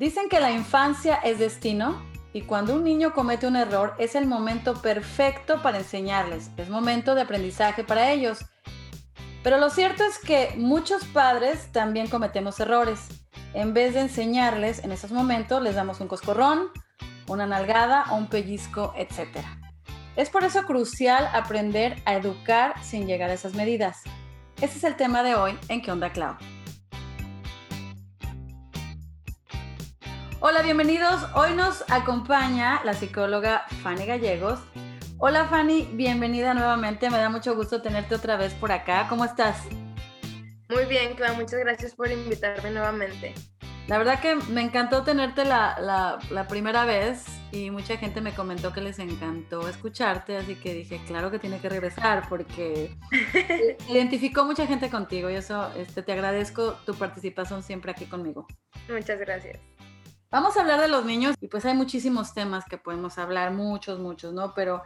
Dicen que la infancia es destino y cuando un niño comete un error es el momento perfecto para enseñarles, es momento de aprendizaje para ellos. Pero lo cierto es que muchos padres también cometemos errores. En vez de enseñarles en esos momentos, les damos un coscorrón, una nalgada o un pellizco, etc. Es por eso crucial aprender a educar sin llegar a esas medidas. Ese es el tema de hoy en ¿Qué onda, Clau? Hola, bienvenidos. Hoy nos acompaña la psicóloga Fanny Gallegos. Hola Fanny, bienvenida nuevamente. Me da mucho gusto tenerte otra vez por acá. ¿Cómo estás? Muy bien, Clau. Muchas gracias por invitarme nuevamente. La verdad que me encantó tenerte la, la, primera vez y mucha gente me comentó que les encantó escucharte, así que dije, claro que tiene que regresar porque identificó mucha gente contigo y eso este, te agradezco tu participación siempre aquí conmigo. Muchas gracias. Vamos a hablar de los niños y pues hay muchísimos temas que podemos hablar, muchos, muchos, ¿no? Pero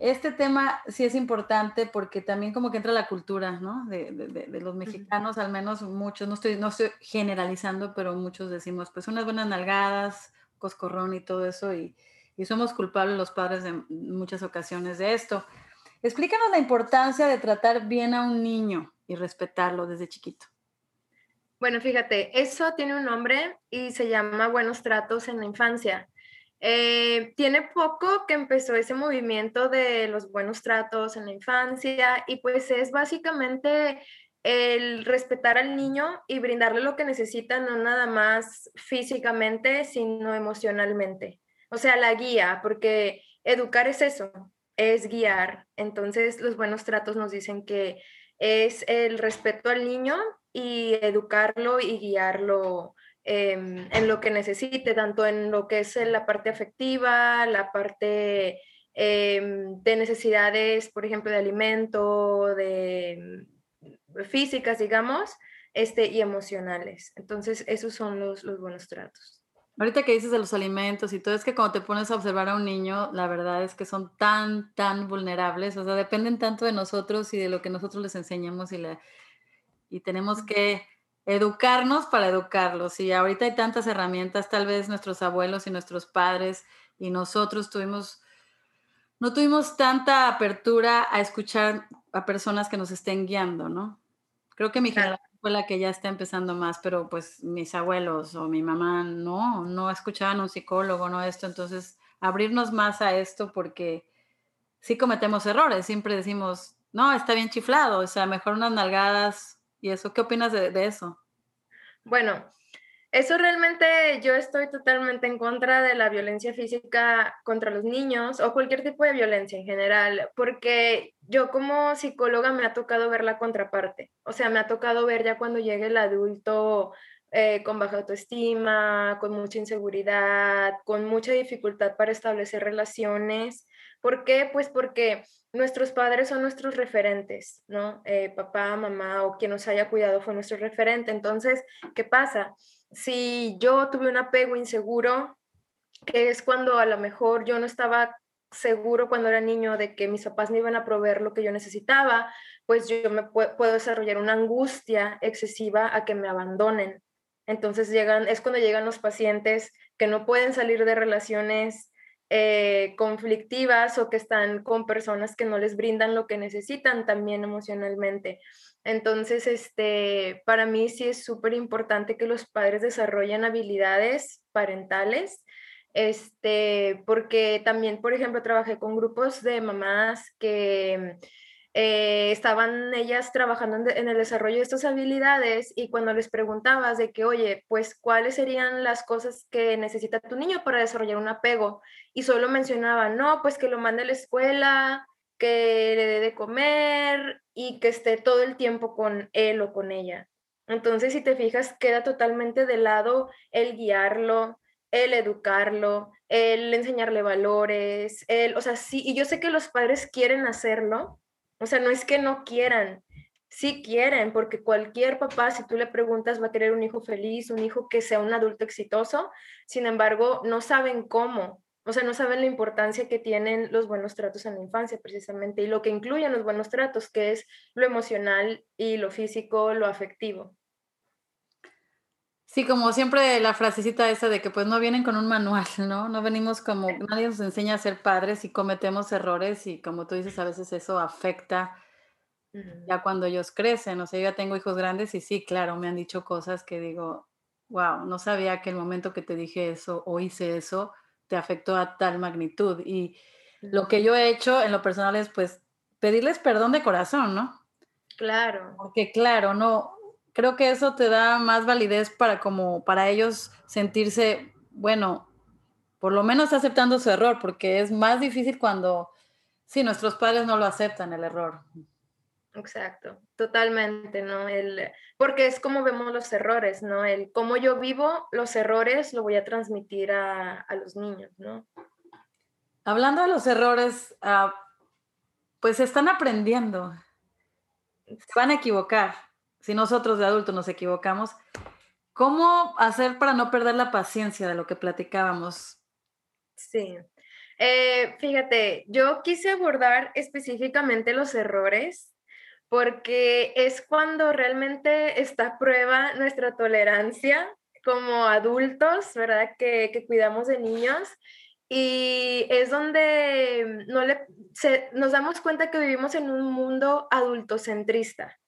este tema sí es importante porque también como que entra la cultura, ¿no? De, de, los mexicanos, al menos muchos, no estoy, no estoy generalizando, pero muchos decimos, pues unas buenas nalgadas, coscorrón y todo eso, y, y somos culpables los padres en muchas ocasiones de esto. Explícanos la importancia de tratar bien a un niño y respetarlo desde chiquito. Bueno, fíjate, eso tiene un nombre y se llama Buenos Tratos en la Infancia. Eh, tiene poco que empezó ese movimiento de los buenos tratos en la infancia y pues es básicamente el respetar al niño y brindarle lo que necesita, no nada más físicamente, sino emocionalmente. O sea, la guía, porque educar es eso, es guiar. Entonces, los buenos tratos nos dicen que es el respeto al niño y educarlo y guiarlo em, en lo que necesite, tanto en lo que es la parte afectiva, la parte em, de necesidades, por ejemplo, de alimento, de mm, físicas, digamos, este, y emocionales. Entonces, esos son los, los buenos tratos. Ahorita que dices de los alimentos y todo, es que cuando te pones a observar a un niño, la verdad es que son tan, tan vulnerables, o sea, dependen tanto de nosotros y de lo que nosotros les enseñamos y, la, y tenemos que educarnos para educarlos. Y ahorita hay tantas herramientas, tal vez nuestros abuelos y nuestros padres y nosotros tuvimos, no tuvimos tanta apertura a escuchar a personas que nos estén guiando, ¿no? Creo que mi generación fue la que ya está empezando más, pero pues mis abuelos o mi mamá no, no escuchaban a un psicólogo, no esto, entonces abrirnos más a esto porque sí cometemos errores, siempre decimos, no, está bien chiflado, o sea, mejor unas nalgadas ¿Y eso qué opinas de, eso? Bueno, eso realmente yo estoy totalmente en contra de la violencia física contra los niños o cualquier tipo de violencia en general, porque yo como psicóloga me ha tocado ver la contraparte, o sea, me ha tocado ver ya cuando llegue el adulto eh, con baja autoestima, con mucha inseguridad, con mucha dificultad para establecer relaciones. ¿Por qué? Pues porque nuestros padres son nuestros referentes, ¿no? Eh, papá, mamá o quien nos haya cuidado fue nuestro referente. Entonces, ¿qué pasa? Si yo tuve un apego inseguro, que es cuando a lo mejor yo no estaba seguro cuando era niño de que mis papás me iban a proveer lo que yo necesitaba, pues yo me puedo desarrollar una angustia excesiva a que me abandonen. Entonces llegan, es cuando llegan los pacientes que no pueden salir de relaciones eh, conflictivas o que están con personas que no les brindan lo que necesitan también emocionalmente. Entonces, este, para mí sí es súper importante que los padres desarrollen habilidades parentales, este, porque también, por ejemplo, trabajé con grupos de mamás que eh, estaban ellas trabajando en, el desarrollo de estas habilidades y cuando les preguntabas de que, oye, pues cuáles serían las cosas que necesita tu niño para desarrollar un apego y solo mencionaban, no, pues que lo mande a la escuela, que le dé de comer y que esté todo el tiempo con él o con ella. Entonces, si te fijas, queda totalmente de lado el guiarlo, el educarlo, el enseñarle valores, el, o sea, sí, y yo sé que los padres quieren hacerlo, o sea, no es que no quieran, sí quieren, porque cualquier papá, si tú le preguntas, va a querer un hijo feliz, un hijo que sea un adulto exitoso, sin embargo, no saben cómo, o sea, no saben la importancia que tienen los buenos tratos en la infancia, precisamente, y lo que incluyen los buenos tratos, que es lo emocional y lo físico, lo afectivo. Sí, como siempre la frasecita esa de que pues no vienen con un manual, ¿no? No venimos como, nadie nos enseña a ser padres y cometemos errores y como tú dices, a veces eso afecta ya cuando ellos crecen. O sea, yo ya tengo hijos grandes y sí, claro, me han dicho cosas que digo, wow, no sabía que el momento que te dije eso o hice eso te afectó a tal magnitud. Y lo que yo he hecho en lo personal es pues pedirles perdón de corazón, ¿no? Claro. Porque claro, no, creo que eso te da más validez para como para ellos sentirse, bueno, por lo menos aceptando su error, porque es más difícil cuando, sí, nuestros padres no lo aceptan el error. Exacto, totalmente, ¿no? El, porque es como vemos los errores, ¿no? El cómo yo vivo los errores lo voy a transmitir a, los niños, ¿no? Hablando de los errores, uh, pues están aprendiendo, se van a equivocar si nosotros de adultos nos equivocamos, ¿cómo hacer para no perder la paciencia de lo que platicábamos? Sí. Eh, fíjate, yo quise abordar específicamente los errores porque es cuando realmente está a prueba nuestra tolerancia como adultos, ¿verdad? Que, que cuidamos de niños. Y es donde no le, nos damos cuenta que vivimos en un mundo adultocentrista.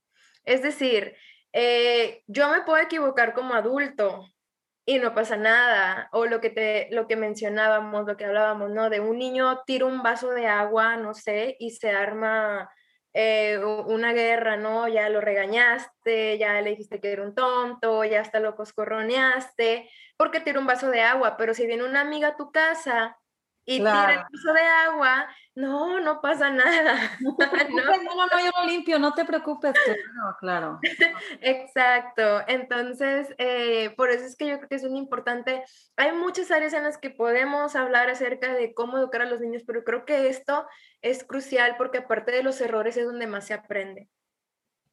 Es decir, eh, yo me puedo equivocar como adulto y no pasa nada. O lo que, te, lo que mencionábamos, lo que hablábamos, ¿no? De un niño tira un vaso de agua, no sé, y se arma eh, una guerra, ¿no? Ya lo regañaste, ya le dijiste que era un tonto, ya hasta lo coscorroneaste, porque tira un vaso de agua. Pero si viene una amiga a tu casa y tira el vaso de agua, no, no pasa nada. No, no, no, yo lo limpio, no te preocupes, claro, claro. Exacto, entonces, eh, por eso es que yo creo que es muy importante. Hay muchas áreas en las que podemos hablar acerca de cómo educar a los niños, pero creo que esto es crucial porque aparte de los errores es donde más se aprende,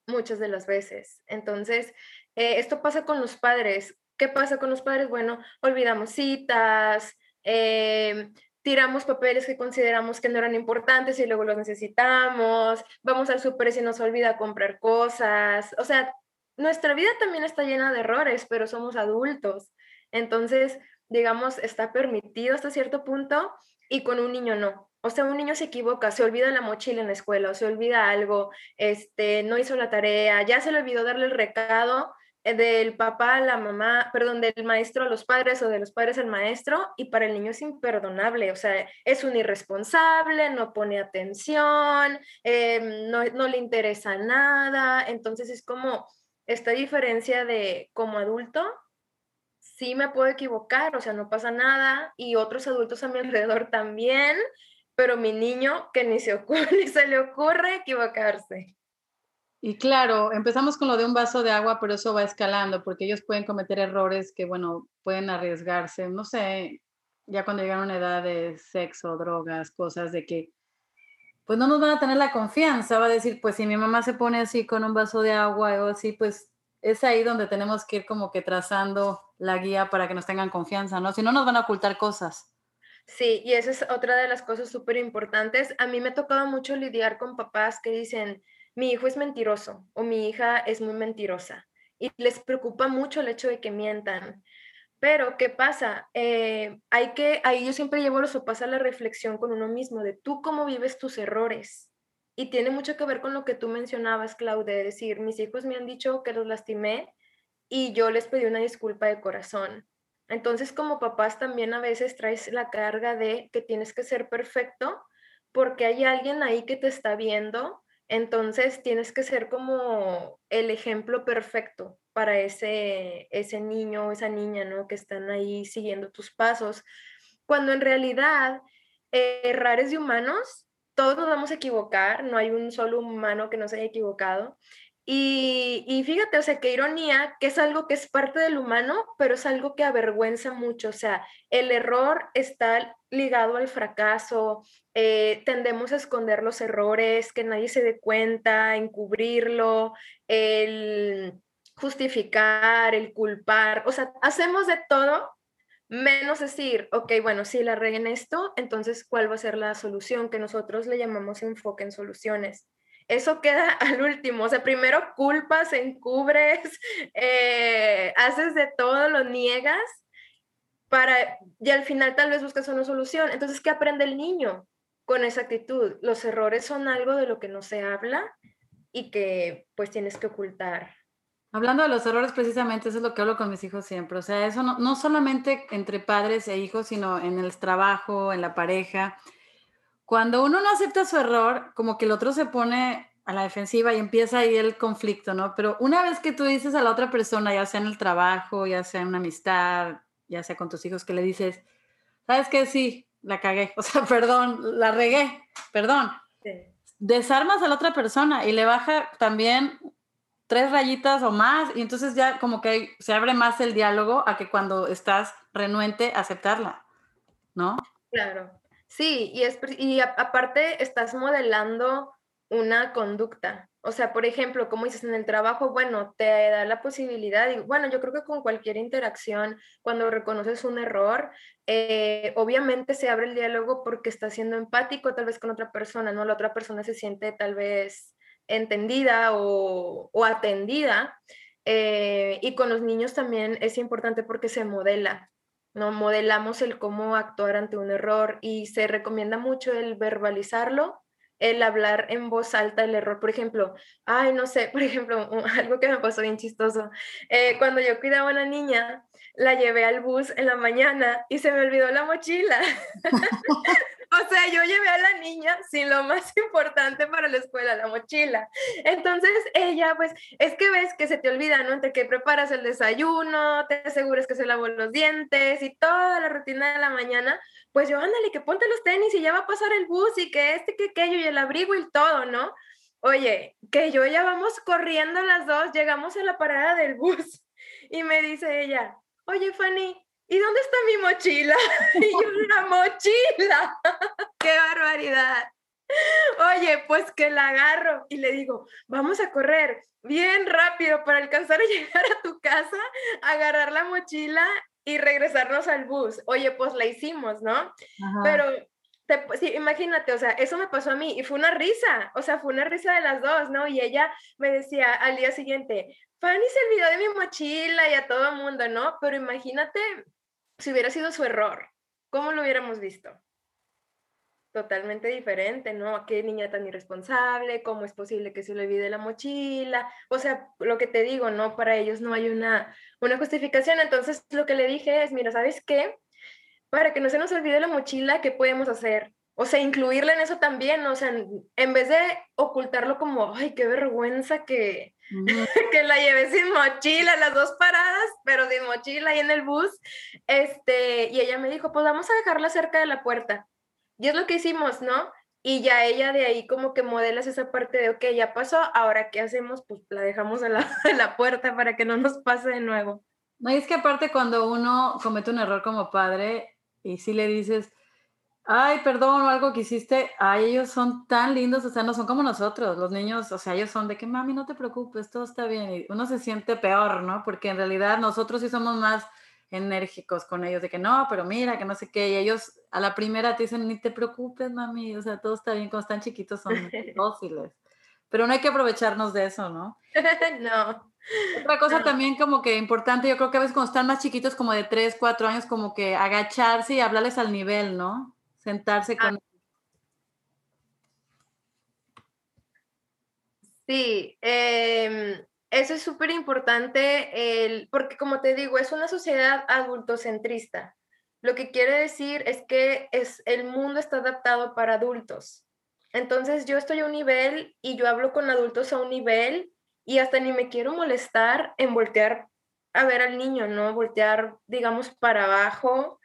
muchas de las veces. Entonces, eh, esto pasa con los padres. ¿Qué pasa con los padres? Bueno, olvidamos citas, eh, tiramos papeles que consideramos que no eran importantes y luego los necesitamos, vamos al súper y se nos olvida comprar cosas, o sea, nuestra vida también está llena de errores, pero somos adultos, entonces, digamos, está permitido hasta cierto punto y con un niño no. O sea, un niño se equivoca, se olvida la mochila en la escuela o se olvida algo, este, no hizo la tarea, ya se le olvidó darle el recado del papá a la mamá, perdón, del maestro a los padres o de los padres al maestro, y para el niño es imperdonable, o sea, es un irresponsable, no pone atención, em, no, no le interesa nada, entonces es como esta diferencia de como adulto, sí me puedo equivocar, o sea, no pasa nada, y otros adultos a mi alrededor también, pero mi niño que ni se, ocurre, ni se le ocurre equivocarse. Y claro, empezamos con lo de un vaso de agua, pero eso va escalando porque ellos pueden cometer errores que, bueno, pueden arriesgarse, no sé, ya cuando llegan a una edad de sexo, drogas, cosas de que, pues no nos van a tener la confianza, va a decir, pues si mi mamá se pone así con un vaso de agua o así, pues es ahí donde tenemos que ir como que trazando la guía para que nos tengan confianza, ¿no? Si no, nos van a ocultar cosas. Sí, y esa es otra de las cosas súper importantes. A mí me ha tocado mucho lidiar con papás que dicen, mi hijo es mentiroso o mi hija es muy mentirosa y les preocupa mucho el hecho de que mientan. Pero, ¿qué pasa? Eh, hay que, ahí yo siempre llevo los papás a la reflexión con uno mismo, de tú cómo vives tus errores. Y tiene mucho que ver con lo que tú mencionabas, Claude, de decir, mis hijos me han dicho que los lastimé y yo les pedí una disculpa de corazón. Entonces, como papás también a veces traes la carga de que tienes que ser perfecto porque hay alguien ahí que te está viendo entonces tienes que ser como el ejemplo perfecto para ese, ese niño o esa niña, ¿no? Que están ahí siguiendo tus pasos. Cuando en realidad eh, errores de humanos, todos nos vamos a equivocar, no hay un solo humano que no se haya equivocado. Y, y, fíjate, o sea, qué ironía, que es algo que es parte del humano, pero es algo que avergüenza mucho. O sea, el error está ligado al fracaso, eh, tendemos a esconder los errores, que nadie se dé cuenta, encubrirlo, el justificar, el culpar, o sea, hacemos de todo menos decir, ok, bueno, si la regué en esto, entonces, ¿cuál va a ser la solución? Que nosotros le llamamos enfoque en soluciones. Eso queda al último. O sea, primero culpas, encubres, eh, haces de todo, lo niegas para, y al final tal vez buscas una solución. Entonces, ¿qué aprende el niño con esa actitud? Los errores son algo de lo que no se habla y que pues tienes que ocultar. Hablando de los errores, precisamente eso es lo que hablo con mis hijos siempre. O sea, eso no, no solamente entre padres e hijos, sino en el trabajo, en la pareja. Cuando uno no acepta su error, como que el otro se pone a la defensiva y empieza ahí el conflicto, ¿no? Pero una vez que tú dices a la otra persona, ya sea en el trabajo, ya sea en una amistad, ya sea con tus hijos, que le dices, ¿sabes qué? Sí, la cagué, o sea, perdón, la regué, perdón. Desarmas a la otra persona y le baja también tres rayitas o más y entonces ya como que se abre más el diálogo a que cuando estás renuente aceptarla, ¿no? Claro. Sí, y, es, y aparte estás modelando una conducta. O sea, por ejemplo, como dices en el trabajo, bueno, te da la posibilidad, y bueno, yo creo que con cualquier interacción, cuando reconoces un error, eh, obviamente se abre el diálogo porque estás siendo empático tal vez con otra persona, ¿no? La otra persona se siente tal vez entendida o, atendida. Eh, y con los niños también es importante porque se modela, Modelamos el cómo actuar ante un error y se recomienda mucho el verbalizarlo el hablar en voz alta el error. Por ejemplo, ay, no sé, por ejemplo, algo que me pasó bien chistoso. Eh, cuando yo cuidaba a una niña, la llevé al bus en la mañana y se me olvidó la mochila. O sea, yo llevé a la niña sin lo más importante para la escuela, la mochila. Entonces ella, pues, es que ves que se te olvida, ¿no? Entre que preparas el desayuno, te aseguras que se lavó los dientes y toda la rutina de la mañana, pues yo, ándale, que ponte los tenis y ya va a pasar el bus y que este, que aquello y el abrigo y todo, ¿no? Oye, que yo ya vamos corriendo las dos, llegamos a la parada del bus y me dice ella, oye, Fanny, ¿y dónde está mi mochila? y yo, una mochila. ¡Qué barbaridad! Oye, pues que la agarro y le digo, vamos a correr bien rápido para alcanzar a llegar a tu casa, agarrar la mochila y regresarnos al bus. Oye, pues la hicimos, ¿no? Pero sí, imagínate, o sea, eso me pasó a mí y fue una risa, o sea, fue una risa de las dos, ¿no? Y ella me decía al día siguiente, Fanny se olvidó de mi mochila y a todo el mundo, ¿no? Pero imagínate si hubiera sido su error, ¿cómo lo hubiéramos visto? Totalmente diferente, ¿no? Qué niña tan irresponsable, cómo es posible que se le olvide la mochila. O sea, lo que te digo, ¿no? Para ellos no hay una, una justificación. Entonces, lo que le dije es, mira, ¿sabes qué? Para que no se nos olvide la mochila, ¿qué podemos hacer? O sea, incluirla en eso también, o sea, en vez de ocultarlo como, ay, qué vergüenza que, que la llevé sin mochila, las dos paradas, pero sin mochila y en el bus, este, y ella me dijo, pues vamos a dejarla cerca de la puerta. Y es lo que hicimos, ¿no? Y ya ella de ahí como que modelas esa parte de, ok, ya pasó, ahora qué hacemos, pues la dejamos en la, en la puerta para que no nos pase de nuevo. No, y es que aparte cuando uno comete un error como padre y si le dices, ay, perdón, o algo que hiciste, ay, ellos son tan lindos, o sea, no son como nosotros, los niños, o sea, ellos son de que, mami, no te preocupes, todo está bien, y uno se siente peor, ¿no? Porque en realidad nosotros sí somos más enérgicos con ellos, de que no, pero mira, que no sé qué, y ellos a la primera te dicen, ni te preocupes, mami, o sea, todo está bien, cuando están chiquitos son dóciles, pero no hay que aprovecharnos de eso, ¿no? no. Otra cosa también como que importante, yo creo que a veces cuando están más chiquitos, como de 3, 4 años, como que agacharse y hablarles al nivel, ¿no? Sentarse ah. con... Sí, em, eso es súper importante porque como te digo, es una sociedad adultocentrista. Lo que quiere decir es que es, el mundo está adaptado para adultos. Entonces yo estoy a un nivel y yo hablo con adultos a un nivel y hasta ni me quiero molestar en voltear a ver al niño, ¿no? Voltear, digamos, para abajo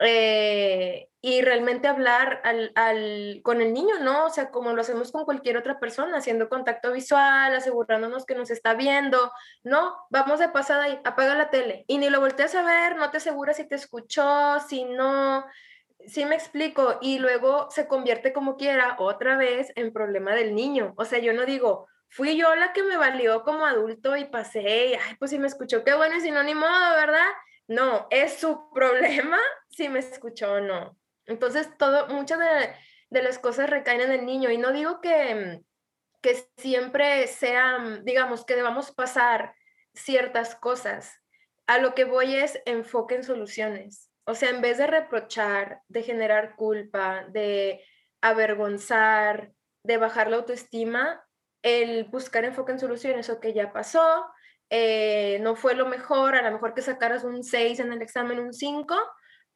eh, y realmente hablar al, al, con el niño, ¿no? O sea, como lo hacemos con cualquier otra persona, haciendo contacto visual, asegurándonos que nos está viendo, ¿no? Vamos de pasada y apaga la tele y ni lo volteas a ver, no te aseguras si te escuchó, si no, sí me explico, y luego se convierte como quiera otra vez en problema del niño. O sea, yo no digo, fui yo la que me valió como adulto y pasé, ay, pues si me escuchó, qué bueno, y si no, ni modo, ¿verdad? No, es su problema si me escuchó o no. Entonces, todo, muchas de, las cosas recaen en el niño y no digo que, que siempre sean, digamos, que debamos pasar ciertas cosas. A lo que voy es enfoque en soluciones. O sea, en vez de reprochar, de generar culpa, de avergonzar, de bajar la autoestima, el buscar enfoque en soluciones, o que ya pasó, eh, no fue lo mejor, a lo mejor que sacaras un 6 en el examen, un 5,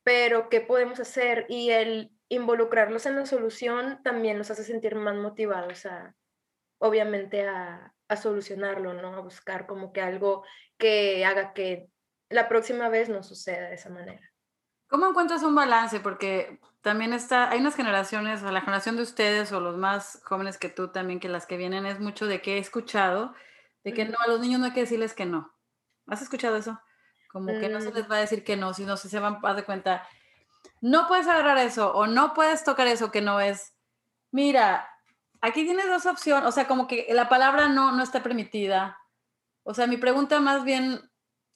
pero ¿qué podemos hacer? Y el involucrarlos en la solución también los hace sentir más motivados a, obviamente, a, a solucionarlo, ¿no? A buscar como que algo que haga que la próxima vez no suceda de esa manera. ¿Cómo encuentras un balance? Porque también está, hay unas generaciones, o la generación de ustedes o los más jóvenes que tú también, que las que vienen es mucho de que he escuchado, de que no, a los niños no hay que decirles que no. ¿Has escuchado eso? Como que no se mm. les va a decir que no, sino si se van a dar cuenta, no puedes agarrar eso o no puedes tocar eso que no es. Mira, aquí tienes dos opciones, o sea, como que la palabra no, no está permitida. O sea, mi pregunta más bien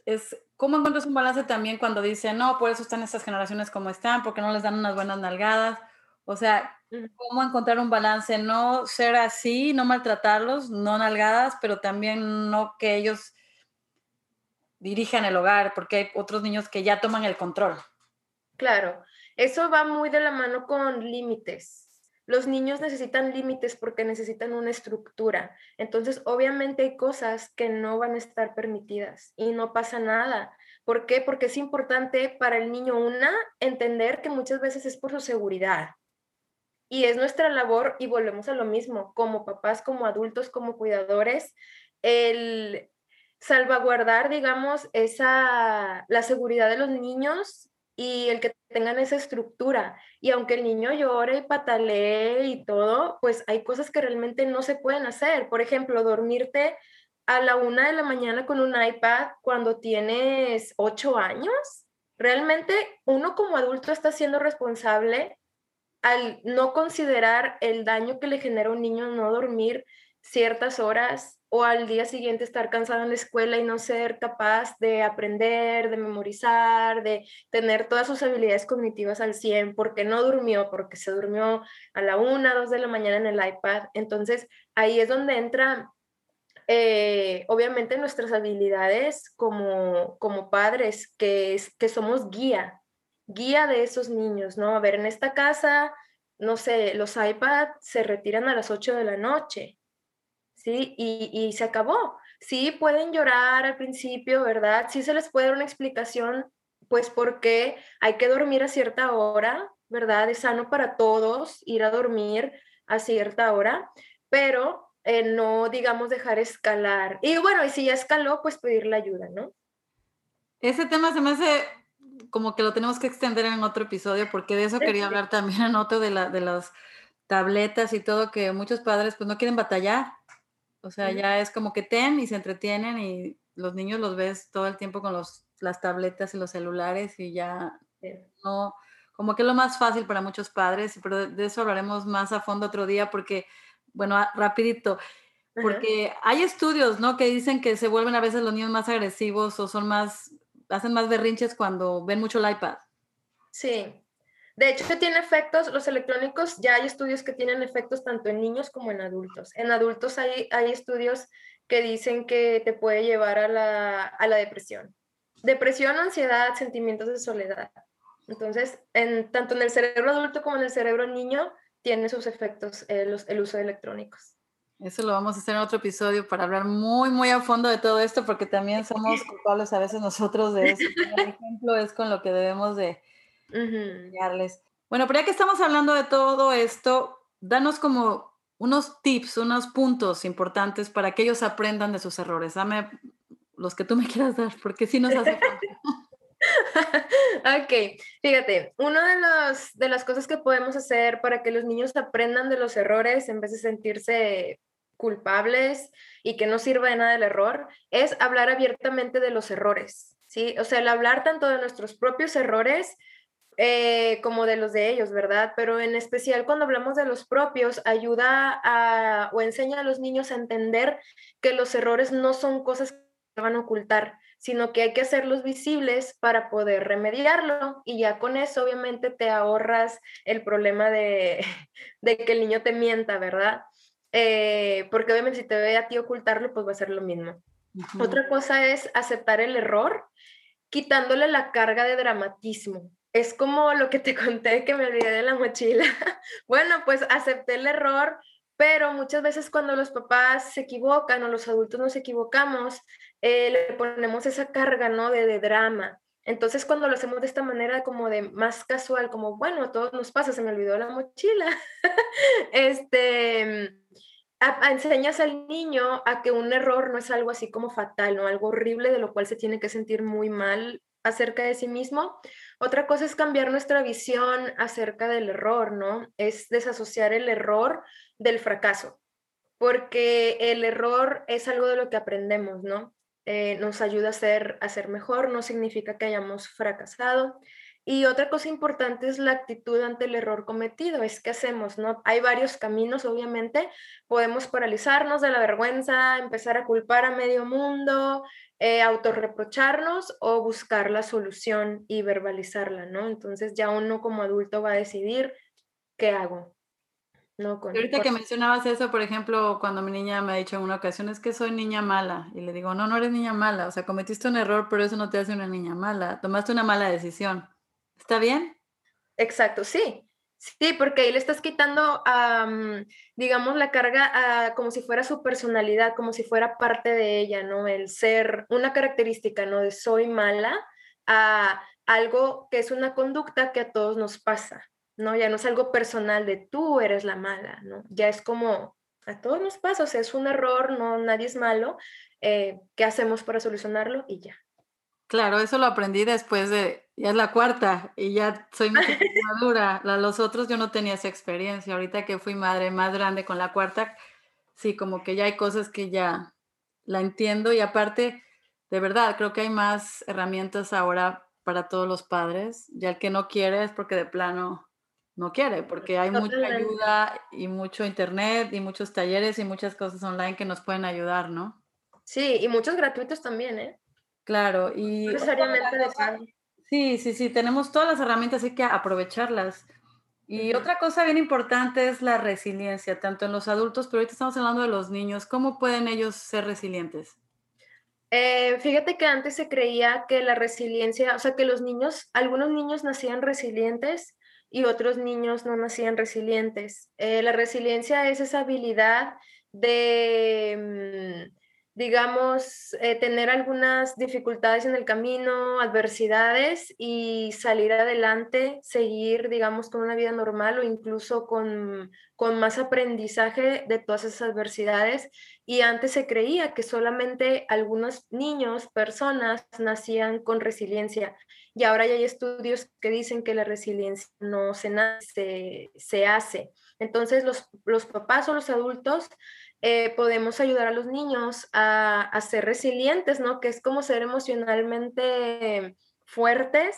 es, ¿cómo encuentras un balance también cuando dicen, no, por eso están estas generaciones como están, porque no les dan unas buenas nalgadas? O sea, ¿cómo encontrar un balance? No ser así, no maltratarlos, no nalgadas, pero también no que ellos dirijan el hogar, porque hay otros niños que ya toman el control. Claro, eso va muy de la mano con límites los niños necesitan límites porque necesitan una estructura. Entonces, obviamente hay cosas que no van a estar permitidas y no pasa nada. ¿Por qué? Porque es importante para el niño, una, entender que muchas veces es por su seguridad. Y es nuestra labor, y volvemos a lo mismo, como papás, como adultos, como cuidadores, el salvaguardar, digamos, esa, la seguridad de los niños y el que tengan esa estructura. Y aunque el niño llore y patalee y todo, pues hay cosas que realmente no se pueden hacer. Por ejemplo, dormirte a la una de la mañana con un iPad cuando tienes ocho años. Realmente uno como adulto está siendo responsable al no considerar el daño que le genera a un niño no dormir ciertas horas o al día siguiente estar cansado en la escuela y no ser capaz de aprender, de memorizar, de tener todas sus habilidades cognitivas al 100 porque no durmió, porque se durmió a la 1, 2 de la mañana en el iPad. Entonces ahí es donde entra eh, obviamente nuestras habilidades como, como padres, que, es, que somos guía, guía de esos niños, ¿no? A ver, en esta casa, no sé, los iPads se retiran a las 8 de la noche ¿sí? Y, se acabó. Sí, pueden llorar al principio, ¿verdad? Sí se les puede dar una explicación, pues porque hay que dormir a cierta hora, ¿verdad? Es sano para todos ir a dormir a cierta hora, pero eh, no, digamos, dejar escalar. Y bueno, y si ya escaló, pues pedirle ayuda, ¿no? Ese tema se me hace como que lo tenemos que extender en otro episodio, porque de eso quería hablar también en otro de, la, de las tabletas y todo, que muchos padres pues no quieren batallar. O sea, ya es como que ten y se entretienen y los niños los ves todo el tiempo con los, las tabletas y los celulares y ya no, como que es lo más fácil para muchos padres, pero de, eso hablaremos más a fondo otro día porque, bueno, rapidito, porque hay estudios, ¿no? Que dicen que se vuelven a veces los niños más agresivos o son más, hacen más berrinches cuando ven mucho el iPad. Sí, de hecho, tiene efectos, los electrónicos, ya hay estudios que tienen efectos tanto en niños como en adultos. En adultos hay, hay estudios que dicen que te puede llevar a la, a la depresión. Depresión, ansiedad, sentimientos de soledad. Entonces, en, tanto en el cerebro adulto como en el cerebro niño, tiene sus efectos eh, los, el uso de electrónicos. Eso lo vamos a hacer en otro episodio para hablar muy, muy a fondo de todo esto, porque también somos culpables a veces nosotros de eso. Por ejemplo, es con lo que debemos de, bueno, pero ya que estamos hablando de todo esto, danos como unos tips, unos puntos importantes para que ellos aprendan de sus errores. Dame los que tú me quieras dar, porque si nos hace ok, fíjate, una de, los, de las cosas que podemos hacer para que los niños aprendan de los errores en vez de sentirse culpables y que no sirva de nada el error, es hablar abiertamente de los errores, ¿sí? O sea, el hablar tanto de nuestros propios errores eh, como de los de ellos, ¿verdad? Pero en especial cuando hablamos de los propios, ayuda a, o enseña a los niños a entender que los errores no son cosas que van a ocultar, sino que hay que hacerlos visibles para poder remediarlo y ya con eso obviamente te ahorras el problema de, de que el niño te mienta, ¿verdad? Eh, porque obviamente si te ve a ti ocultarlo, pues va a ser lo mismo. Otra cosa es aceptar el error, quitándole la carga de dramatismo. Es como lo que te conté que me olvidé de la mochila. bueno, pues acepté el error, pero muchas veces cuando los papás se equivocan o los adultos nos equivocamos, eh, le ponemos esa carga, ¿no? De, de drama. Entonces, cuando lo hacemos de esta manera, como de más casual, como, bueno, a todos nos pasa, se me olvidó la mochila, este, enseñas al niño a que un error no es algo así como fatal, ¿no? Algo horrible de lo cual se tiene que sentir muy mal acerca de sí mismo. Otra cosa es cambiar nuestra visión acerca del error, ¿no? Es desasociar el error del fracaso, porque el error es algo de lo que aprendemos, ¿no? Eh, nos ayuda a ser, a ser mejor, no significa que hayamos fracasado. Y otra cosa importante es la actitud ante el error cometido. Es que hacemos, ¿no? Hay varios caminos, obviamente. Podemos paralizarnos de la vergüenza, empezar a culpar a medio mundo, eh, autorreprocharnos o buscar la solución y verbalizarla, ¿no? Entonces ya uno como adulto va a decidir qué hago. No, con, ahorita que mencionabas eso, por ejemplo, cuando mi niña me ha dicho en una ocasión, es que soy niña mala. Y le digo, no, no eres niña mala. O sea, cometiste un error, pero eso no te hace una niña mala. Tomaste una mala decisión. ¿Está bien? Exacto, sí. Sí, porque ahí le estás quitando, digamos, la carga como si fuera su personalidad, como si fuera parte de ella, ¿no? El ser una característica, ¿no? De soy mala a algo que es una conducta que a todos nos pasa, ¿no? Ya no es algo personal de tú eres la mala, ¿no? Ya es como a todos nos pasa, o sea, es un error, no, nadie es malo, eh, ¿qué hacemos para solucionarlo? Y ya. Claro, eso lo aprendí después de, ya es la cuarta y ya soy más madura. Los otros yo no tenía esa experiencia. Ahorita que fui madre más grande con la cuarta, sí, como que ya hay cosas que ya la entiendo y aparte, de verdad, creo que hay más herramientas ahora para todos los padres. Ya el que no quiere es porque de plano no quiere, porque hay mucha ayuda y mucho internet y muchos talleres y muchas cosas online que nos pueden ayudar, ¿no? Sí, y muchos gratuitos también, ¿eh? Claro, y... necesariamente Sí, sí, sí, tenemos todas las herramientas, hay que aprovecharlas. Y otra cosa bien importante es la resiliencia, tanto en los adultos, pero ahorita estamos hablando de los niños. ¿Cómo pueden ellos ser resilientes? Eh, fíjate que antes se creía que la resiliencia, o sea, que los niños, algunos niños nacían resilientes y otros niños no nacían resilientes. Eh, la resiliencia es esa habilidad de... Digamos, eh, tener algunas dificultades en el camino, adversidades y salir adelante, seguir, digamos, con una vida normal o incluso con, con más aprendizaje de todas esas adversidades. Y antes se creía que solamente algunos niños, personas, nacían con resiliencia. Y ahora ya hay estudios que dicen que la resiliencia no se nace, se hace. Entonces, los, los papás o los adultos eh, podemos ayudar a los niños a, ser resilientes, ¿no? Que es como ser emocionalmente fuertes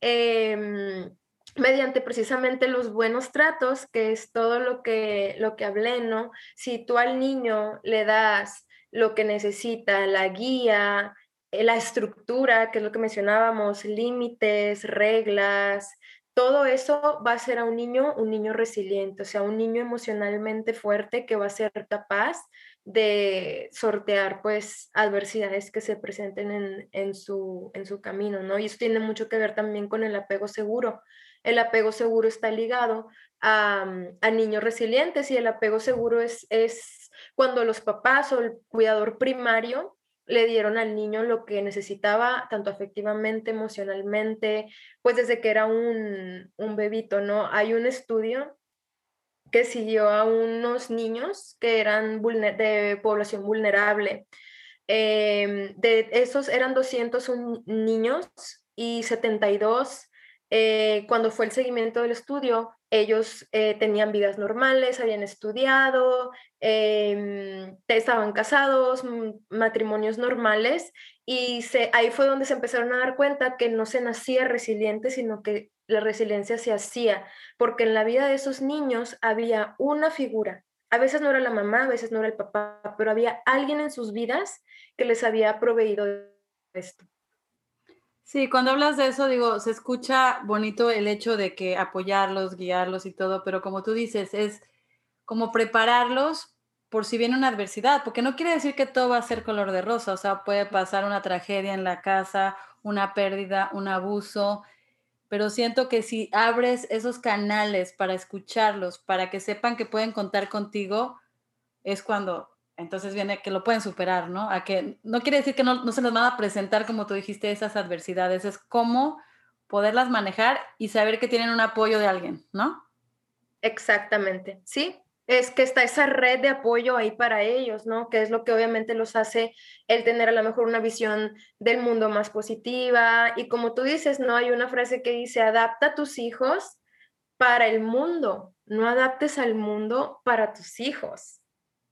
em, mediante precisamente los buenos tratos, que es todo lo que, lo que hablé, ¿no? Si tú al niño le das lo que necesita, la guía, eh, la estructura, que es lo que mencionábamos, límites, reglas, todo eso va a ser a un niño un niño resiliente, o sea, un niño emocionalmente fuerte que va a ser capaz de sortear pues adversidades que se presenten en, su, en su camino, ¿no? Y eso tiene mucho que ver también con el apego seguro. El apego seguro está ligado a, a niños resilientes y el apego seguro es, es cuando los papás o el cuidador primario le dieron al niño lo que necesitaba, tanto afectivamente, emocionalmente, pues desde que era un, bebito, ¿no? Hay un estudio que siguió a unos niños que eran de población vulnerable. Em, de esos eran 201 niños y 72 eh, cuando fue el seguimiento del estudio, ellos eh, tenían vidas normales, habían estudiado, em, estaban casados, matrimonios normales, y ahí fue donde se empezaron a dar cuenta que no se nacía resiliente, sino que la resiliencia se hacía, porque en la vida de esos niños había una figura. A veces no era la mamá, a veces no era el papá, pero había alguien en sus vidas que les había proveído esto. Sí, cuando hablas de eso, digo, se escucha bonito el hecho de que apoyarlos, guiarlos y todo, pero como tú dices, es como prepararlos por si viene una adversidad, porque no quiere decir que todo va a ser color de rosa, o sea, puede pasar una tragedia en la casa, una pérdida, un abuso, pero siento que si abres esos canales para escucharlos, para que sepan que pueden contar contigo, es cuando entonces viene que lo pueden superar, ¿no? A que no quiere decir que no, se les van a presentar, como tú dijiste, esas adversidades, es cómo poderlas manejar y saber que tienen un apoyo de alguien, ¿no? Exactamente, sí, es que está esa red de apoyo ahí para ellos, ¿no? Que es lo que obviamente los hace el tener a lo mejor una visión del mundo más positiva. Y como tú dices, ¿no? Hay una frase que dice, adapta a tus hijos para el mundo, no adaptes al mundo para tus hijos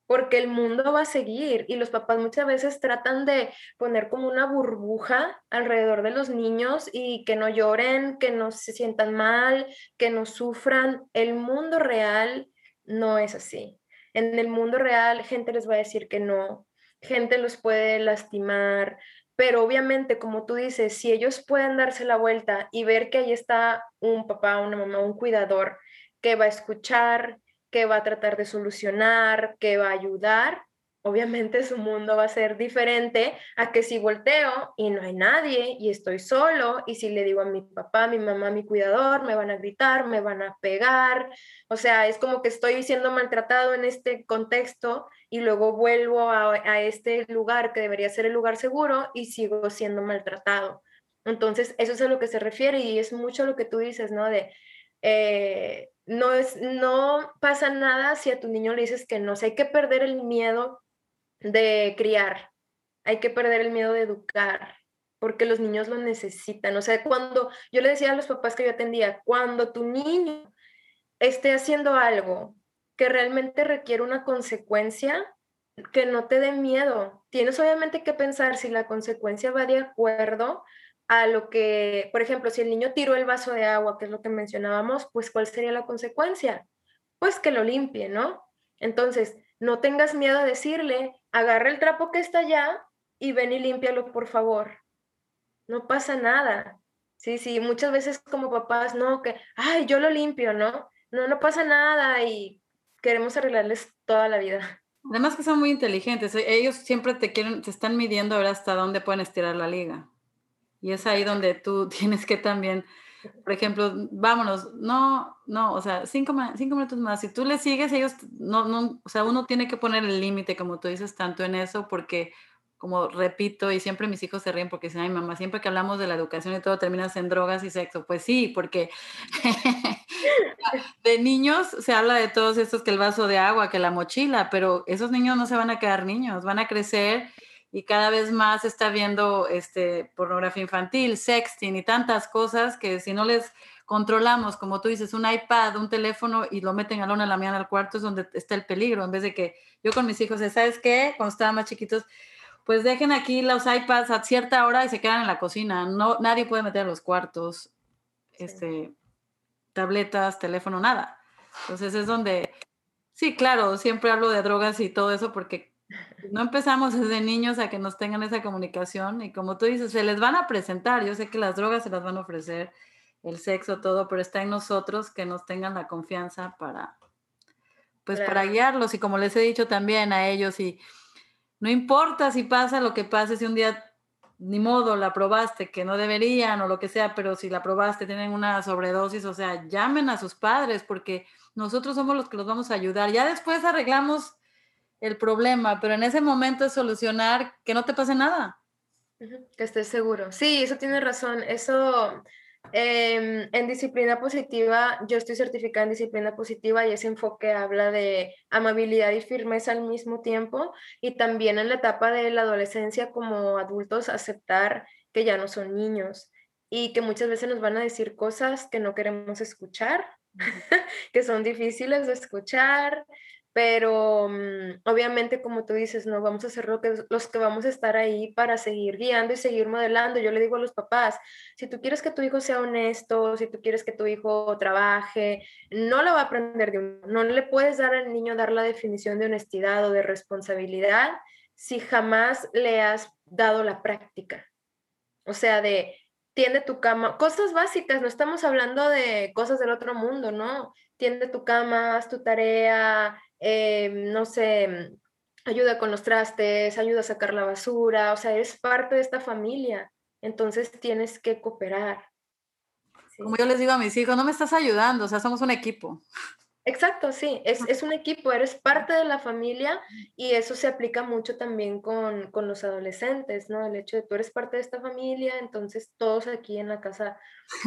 porque el mundo va a seguir y los papás muchas veces tratan de poner como una burbuja alrededor de los niños y que no lloren, que no se sientan mal, que no sufran. El mundo real no es así. En el mundo real, gente les va a decir que no, gente los puede lastimar, pero obviamente, como tú dices, si ellos pueden darse la vuelta y ver que ahí está un papá, una mamá, un cuidador que va a escuchar, que va a tratar de solucionar, que va a ayudar, obviamente su mundo va a ser diferente a que si volteo y no hay nadie y estoy solo y si le digo a mi papá, mi mamá, mi cuidador, me van a gritar, me van a pegar, o sea, es como que estoy siendo maltratado en este contexto y luego vuelvo a, este lugar que debería ser el lugar seguro y sigo siendo maltratado. Entonces, eso es a lo que se refiere y es mucho lo que tú dices, ¿no? De, eh, no, es, no pasa nada si a tu niño le dices que no, o hay que perder el miedo de criar, hay que perder el miedo de educar, porque los niños lo necesitan. O sea, cuando yo le decía a los papás que yo atendía, cuando tu niño esté haciendo algo que realmente requiere una consecuencia, que no te dé miedo. Tienes obviamente que pensar si la consecuencia va de acuerdo a lo que, por ejemplo, si el niño tiró el vaso de agua, que es lo que mencionábamos, pues ¿cuál sería la consecuencia? Pues que lo limpie, ¿no? Entonces, no tengas miedo a decirle, agarra el trapo que está allá y ven y límpialo, por favor. No pasa nada. Sí, sí, muchas veces como papás, no, que, ay, yo lo limpio, ¿no? No, no pasa nada y queremos arreglarles toda la vida. Además que son muy inteligentes, e-, ellos siempre te quieren, te están midiendo ahora hasta dónde pueden estirar la liga. Y es ahí donde tú tienes que también por ejemplo, vámonos, no, no, o sea, cinco, cinco minutos más. Si tú le sigues, ellos, no, no, o sea, uno tiene que poner el límite, como tú dices, tanto en eso, porque, como repito, y siempre mis hijos se ríen porque dicen, ay, mamá, siempre que hablamos de la educación y todo terminas en drogas y sexo. Pues sí, porque de niños se habla de todos estos, que el vaso de agua, que la mochila, pero esos niños no se van a quedar niños, van a crecer y cada vez más está viendo este, pornografía infantil, sexting y tantas cosas que si no les controlamos, como tú dices, un iPad, un teléfono y lo meten a la una de la mañana al cuarto es donde está el peligro, en vez de que yo con mis hijos, ¿sabes qué? Cuando estaban más chiquitos, pues dejen aquí los iPads a cierta hora y se quedan en la cocina, no, nadie puede meter a los cuartos, este, tabletas, teléfono, nada. Entonces es donde, sí, claro, siempre hablo de drogas y todo eso porque no empezamos desde niños a que nos tengan esa comunicación y como tú dices, se les van a presentar. Yo sé que las drogas se las van a ofrecer, el sexo, todo, pero está en nosotros que nos tengan la confianza para, pues para guiarlos y como les he dicho también a ellos y no importa si pasa lo que pase, si un día ni modo la probaste que no deberían o lo que sea, pero si la probaste tienen una sobredosis, o sea, llamen a sus padres porque nosotros somos los que los vamos a ayudar. Ya después arreglamos el problema, pero en ese momento es solucionar que no te pase nada. Que estés seguro. Sí, eso tiene razón. Eso em, en disciplina positiva, yo estoy certificada en disciplina positiva y ese enfoque habla de amabilidad y firmeza al mismo tiempo y también en la etapa de la adolescencia como adultos aceptar que ya no son niños y que muchas veces nos van a decir cosas que no queremos escuchar, que son difíciles de escuchar, pero mm, obviamente como tú dices, no vamos a ser lo que, los que vamos a estar ahí para seguir guiando y seguir modelando. Yo le digo a los papás, si tú quieres que tu hijo sea honesto, si tú quieres que tu hijo trabaje, no lo va a aprender de no le puedes dar al niño dar la definición de honestidad o de responsabilidad si jamás le has dado la práctica. O sea, de tiende tu cama, cosas básicas, no estamos hablando de cosas del otro mundo, ¿no? Tiende tu cama, haz tu tarea, eh, no sé, ayuda con los trastes, ayuda a sacar la basura, o sea, eres parte de esta familia, entonces tienes que cooperar. Como yo les digo a mis hijos, no me estás ayudando, o sea, somos un equipo. Exacto, sí, es, es, un equipo, eres parte de la familia y eso se aplica mucho también con, con, los adolescentes, ¿no? El hecho de tú eres parte de esta familia, entonces todos aquí en la casa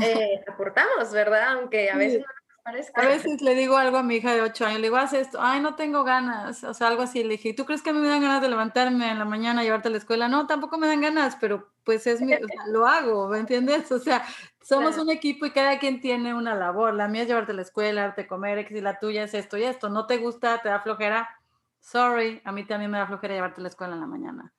eh, aportamos, ¿verdad? Aunque a veces no parezca. A veces le digo algo a mi hija de 8 años, le digo, haz esto, ay, no tengo ganas, o sea, algo así, le dije, ¿tú crees que a mí me dan ganas de levantarme en la mañana y llevarte a la escuela? No, tampoco me dan ganas, pero pues es mi, o sea, lo hago, ¿me entiendes? O sea, somos un equipo y cada quien tiene una labor. La mía es llevarte a la escuela, darte comer, y la tuya es esto y esto. ¿No te gusta? ¿Te da flojera? Sorry, a mí también me da flojera llevarte a la escuela en la mañana.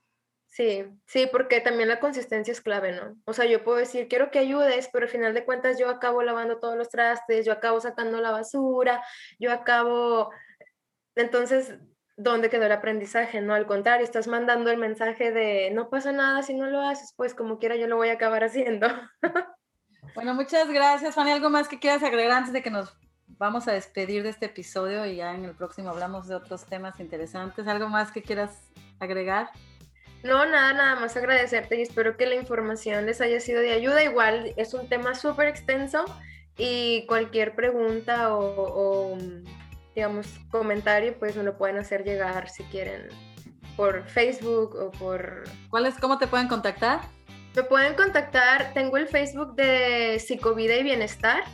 Sí, sí, porque también la consistencia es clave, ¿no? O sea, yo puedo decir, quiero que ayudes, pero al final de cuentas yo acabo lavando todos los trastes, yo acabo sacando la basura, yo acabo... Entonces, ¿dónde quedó el aprendizaje? No, al contrario, estás mandando el mensaje de no pasa nada si no lo haces, pues como quiera yo lo voy a acabar haciendo. Bueno, muchas gracias, Fanny. ¿Algo más que quieras agregar antes de que nos vamos a despedir de este episodio y ya en el próximo hablamos de otros temas interesantes? ¿Algo más que quieras agregar? No, nada, nada más agradecerte y espero que la información les haya sido de ayuda. Igual es un tema súper extenso y cualquier pregunta o, o, digamos, comentario, pues me lo pueden hacer llegar si quieren por Facebook o por... ¿Cuál es, cómo te pueden contactar? Me pueden contactar, tengo el Facebook de Psicovida y Bienestar.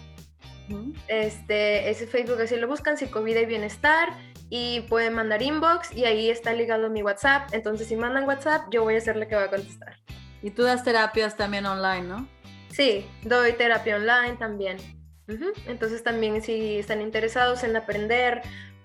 Este, ese Facebook así lo buscan, Psicovida y Bienestar, y pueden mandar inbox y ahí está ligado mi WhatsApp. Entonces, si mandan WhatsApp, yo voy a ser la que va a contestar. Y tú das terapias también online, ¿no? Sí, doy terapia online también. Entonces, también si están interesados en aprender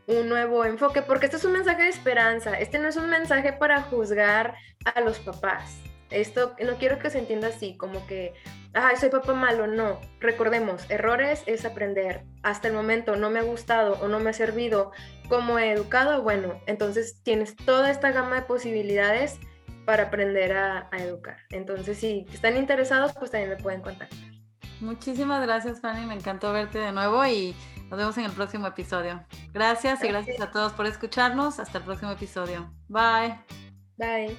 un nuevo enfoque, porque este es un mensaje de esperanza, este no es un mensaje para juzgar a los papás esto no quiero que se entienda así, como que, ay, soy papá malo, no. Recordemos, errores es aprender. Hasta el momento no me ha gustado o no me ha servido como he educado, bueno, entonces tienes toda esta gama de posibilidades para aprender a, a educar. Entonces, si están interesados, pues también me pueden contactar. Muchísimas gracias, Fanny. Me encantó verte de nuevo y nos vemos en el próximo episodio. Gracias y gracias a todos por escucharnos. Hasta el próximo episodio. Bye. Bye.